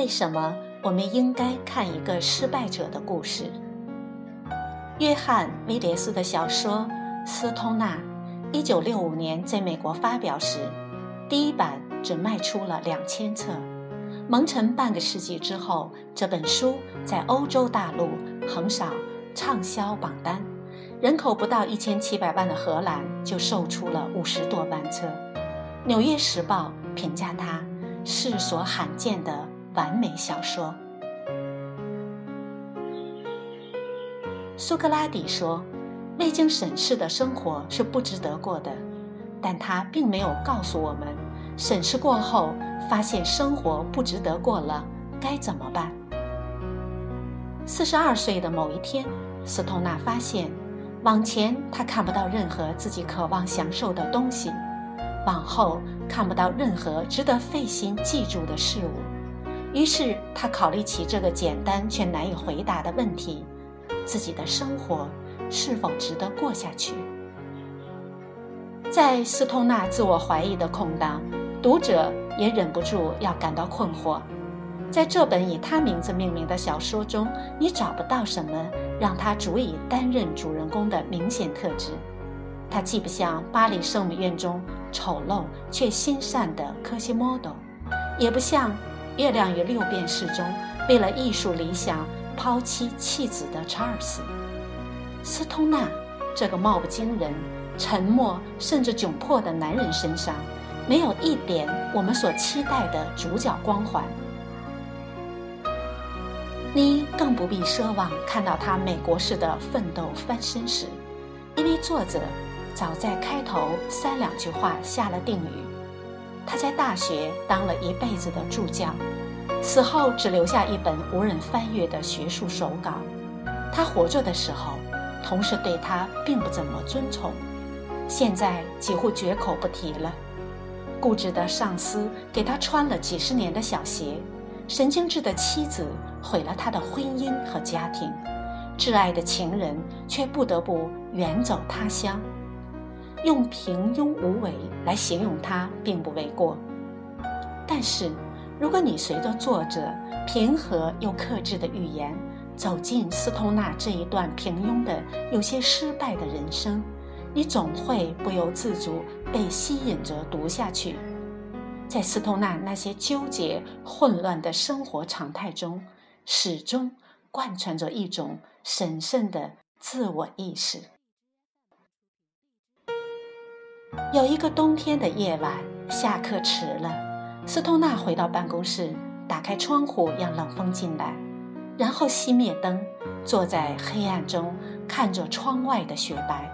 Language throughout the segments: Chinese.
为什么我们应该看一个失败者的故事？约翰·威廉斯的小说《斯通纳》，一九六五年在美国发表时，第一版只卖出了两千册。蒙尘半个世纪之后，这本书在欧洲大陆横扫畅销榜单。人口不到一千七百万的荷兰就售出了五十多万册。《纽约时报》评价它世所罕见的完美小说。苏格拉底说：“未经审视的生活是不值得过的。”但他并没有告诉我们，审视过后发现生活不值得过了该怎么办。四十二岁的某一天，斯通纳发现。往前，他看不到任何自己渴望享受的东西；往后，看不到任何值得费心记住的事物。于是，他考虑起这个简单却难以回答的问题：自己的生活是否值得过下去？在斯通纳自我怀疑的空档，读者也忍不住要感到困惑。在这本以他名字命名的小说中，你找不到什么让他足以担任主人公的明显特质。他既不像巴黎圣母院中丑陋却心善的科西莫多，也不像《月亮与六便士》中为了艺术理想抛妻弃子的查尔斯。斯通纳这个貌不惊人、沉默甚至窘迫的男人身上，没有一点我们所期待的主角光环。你更不必奢望看到他美国式的奋斗翻身史，因为作者早在开头三两句话下了定语。他在大学当了一辈子的助教，死后只留下一本无人翻阅的学术手稿。他活着的时候，同事对他并不怎么尊崇，现在几乎绝口不提了。固执的上司给他穿了几十年的小鞋。神经质的妻子毁了他的婚姻和家庭，挚爱的情人却不得不远走他乡。用平庸无为来形容他并不为过。但是，如果你随着作者平和又克制的语言走进斯通纳这一段平庸的、有些失败的人生，你总会不由自主被吸引着读下去。在斯通纳那些纠结混乱的生活常态中，始终贯穿着一种神圣的自我意识。有一个冬天的夜晚，下课迟了，斯通纳回到办公室，打开窗户让冷风进来，然后熄灭灯，坐在黑暗中看着窗外的雪白，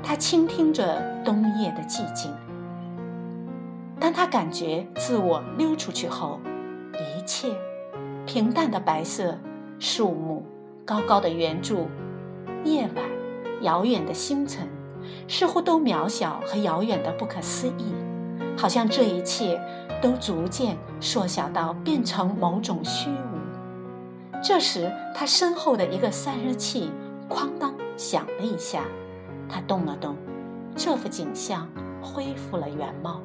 他倾听着冬夜的寂静。当他感觉自我溜出去后，一切平淡的白色、树木、高高的圆柱、夜晚、遥远的星辰，似乎都渺小和遥远的不可思议，好像这一切都逐渐缩小到变成某种虚无。这时，他身后的一个散热器“哐当”响了一下，他动了动，这幅景象恢复了原貌。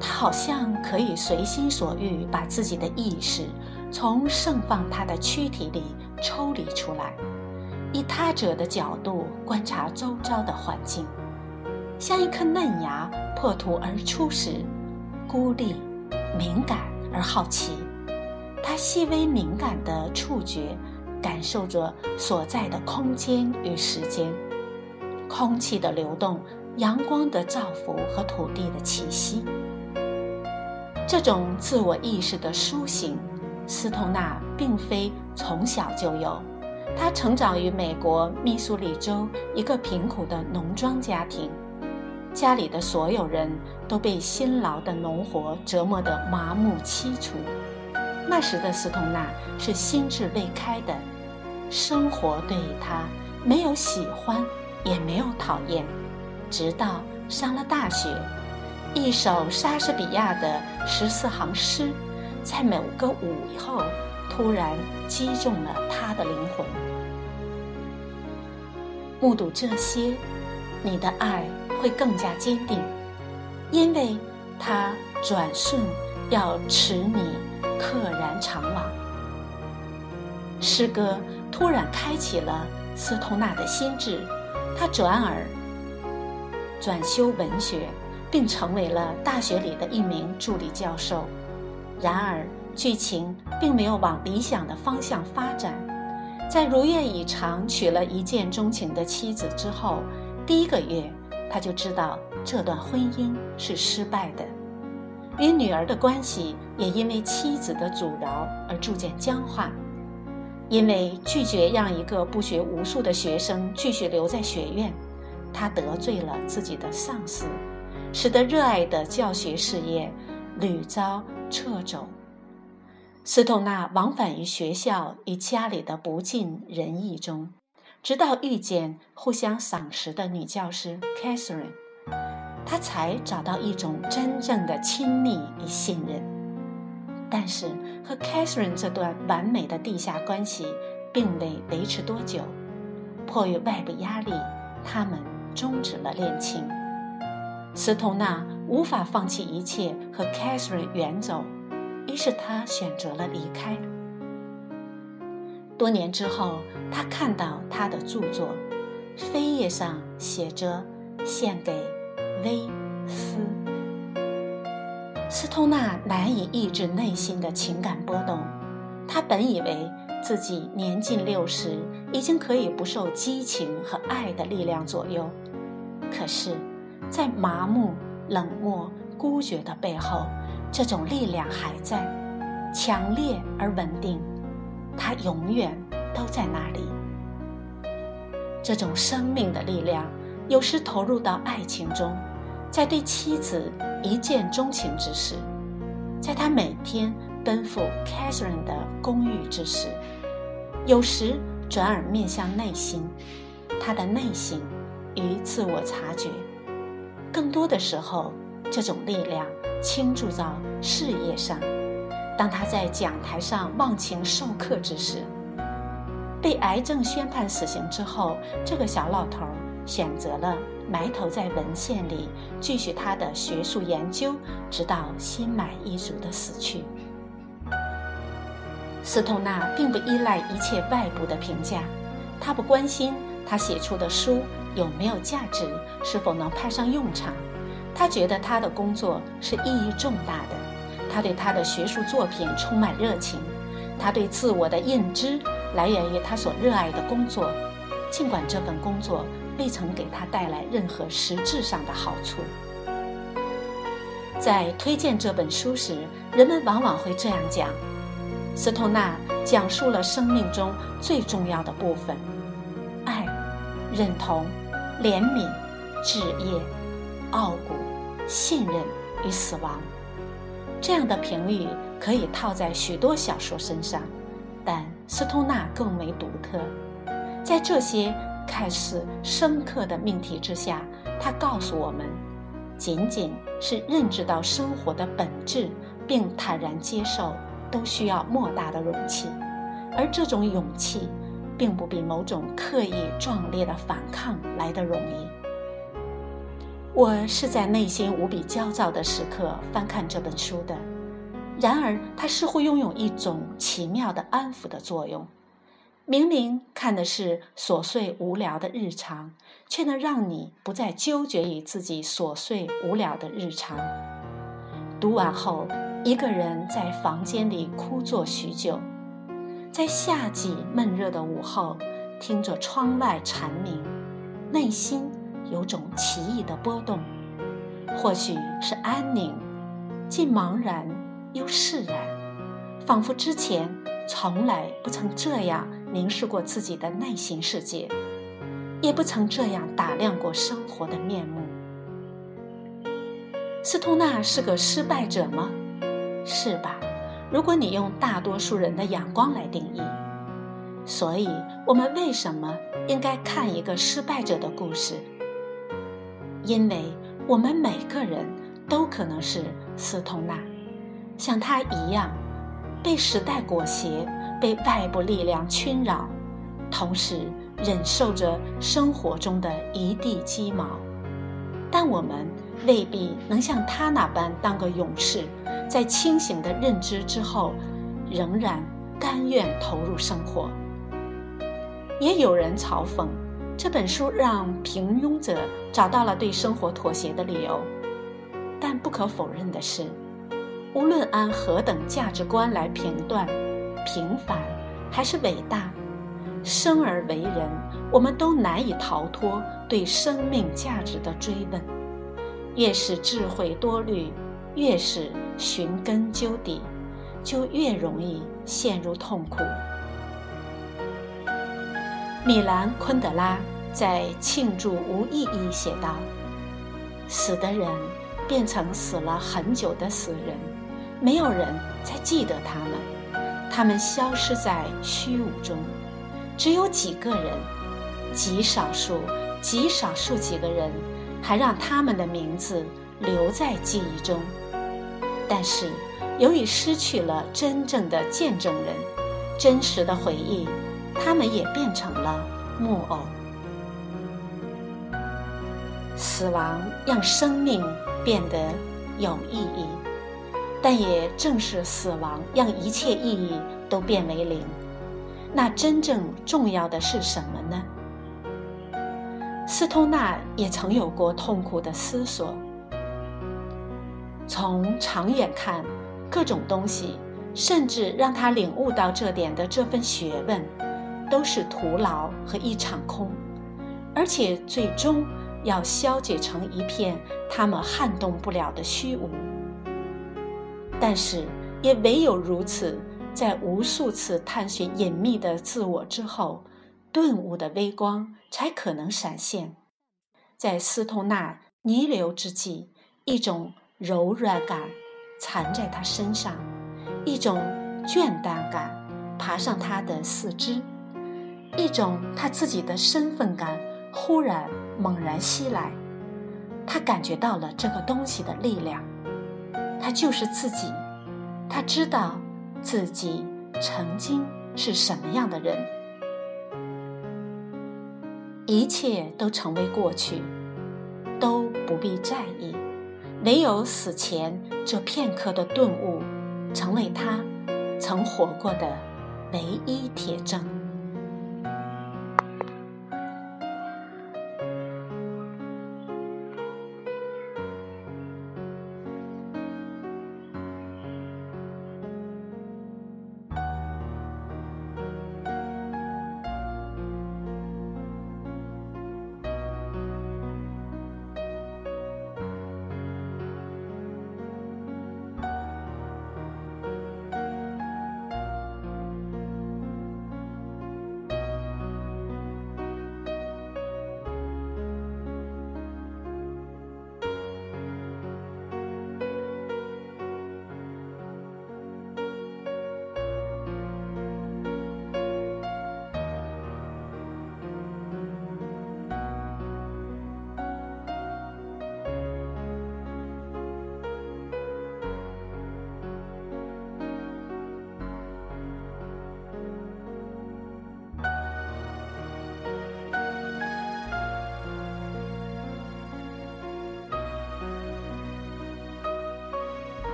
他好像可以随心所欲把自己的意识从盛放他的躯体里抽离出来，以他者的角度观察周遭的环境，像一颗嫩芽破土而出时，孤立、敏感而好奇。他细微敏感的触觉感受着所在的空间与时间，空气的流动、阳光的照拂和土地的气息。这种自我意识的苏醒，斯通纳并非从小就有。他成长于美国密苏里州一个贫苦的农庄家庭，家里的所有人都被辛劳的农活折磨得麻木凄楚。那时的斯通纳是心智未开的，生活对他没有喜欢，也没有讨厌，直到上了大学。一首莎士比亚的十四行诗，在某个午后突然击中了他的灵魂。目睹这些，你的爱会更加坚定，因为它转瞬要持你溘然长往。诗歌突然开启了斯通纳的心智，他转而转修文学，并成为了大学里的一名助理教授。然而，剧情并没有往理想的方向发展。在如愿以偿娶了一见钟情的妻子之后，第一个月他就知道这段婚姻是失败的，与女儿的关系也因为妻子的阻挠而逐渐僵化。因为拒绝让一个不学无术的学生继续留在学院，他得罪了自己的上司，使得热爱的教学事业屡遭掣肘。斯通纳往返于学校与家里的不尽人意中，直到遇见互相赏识的女教师 Catherine，他才找到一种真正的亲密与信任。但是和 Catherine 这段完美的地下关系并未维持多久，迫于外部压力，他们终止了恋情。斯通纳无法放弃一切和 Catherine 远走，于是他选择了离开。多年之后，他看到他的著作，扉页上写着“献给威斯”。斯通纳难以抑制内心的情感波动，他本以为自己年近六十，已经可以不受激情和爱的力量左右。可是，在麻木、冷漠、孤绝的背后，这种力量还在，强烈而稳定。它永远都在那里。这种生命的力量，有时投入到爱情中。在对妻子一见钟情之时，在他每天奔赴 Catherine 的公寓之时，有时转而面向内心，他的内心与自我察觉。更多的时候，这种力量倾注到事业上。当他在讲台上忘情授课之时，被癌症宣判死刑之后，这个小老头选择了。埋头在文献里继续他的学术研究，直到心满意足的死去。斯通纳并不依赖一切外部的评价，他不关心他写出的书有没有价值，是否能派上用场。他觉得他的工作是意义重大的，他对他的学术作品充满热情，他对自我的认知来源于他所热爱的工作，尽管这份工作。未曾给他带来任何实质上的好处。在推荐这本书时，人们往往会这样讲：斯通纳讲述了生命中最重要的部分——爱、认同、怜悯、职业、傲骨、信任与死亡。这样的评语可以套在许多小说身上，但斯通纳更为独特。在这些。看似深刻的命题之下，他告诉我们，仅仅是认知到生活的本质，并坦然接受，都需要莫大的勇气。而这种勇气，并不比某种刻意壮烈的反抗来得容易。我是在内心无比焦躁的时刻翻看这本书的，然而它似乎拥有一种奇妙的安抚的作用。明明看的是琐碎无聊的日常，却能让你不再纠结于自己琐碎无聊的日常。读完后，一个人在房间里枯坐许久，在夏季闷热的午后，听着窗外蝉鸣，内心有种奇异的波动，或许是安宁，既茫然又释然，仿佛之前从来不曾这样。凝视过自己的内心世界，也不曾这样打量过生活的面目。斯通纳是个失败者吗？是吧？如果你用大多数人的眼光来定义。所以，我们为什么应该看一个失败者的故事？因为我们每个人都可能是斯通纳，像他一样，被时代裹挟。被外部力量侵扰，同时忍受着生活中的一地鸡毛。但我们未必能像他那般当个勇士，在清醒的认知之后，仍然甘愿投入生活。也有人嘲讽这本书让平庸者找到了对生活妥协的理由，但不可否认的是，无论按何等价值观来评断，平凡还是伟大，生而为人，我们都难以逃脱对生命价值的追问。越是智慧多虑，越是寻根究底，就越容易陷入痛苦。米兰昆德拉在《庆祝无意义》写道：“死的人变成死了很久的死人，没有人再记得他们，他们消失在虚无中。只有几个人，极少数、极少数几个人，还让他们的名字留在记忆中。但是，由于失去了真正的见证人，真实的回忆。”他们也变成了木偶。死亡让生命变得有意义，但也正是死亡让一切意义都变为零。那真正重要的是什么呢？斯通纳也曾有过痛苦的思索。从长远看，各种东西，甚至让他领悟到这点的这份学问。都是徒劳和一场空，而且最终要消解成一片他们撼动不了的虚无。但是，也唯有如此，在无数次探寻隐秘的自我之后，顿悟的微光才可能闪现。在斯通纳弥留之际，一种柔软感缠在他身上，一种倦怠感爬上他的四肢。一种他自己的身份感忽然猛然袭来，他感觉到了这个东西的力量，他就是自己，他知道自己曾经是什么样的人，一切都成为过去，都不必在意，唯有死前这片刻的顿悟，成为他曾活过的唯一铁证。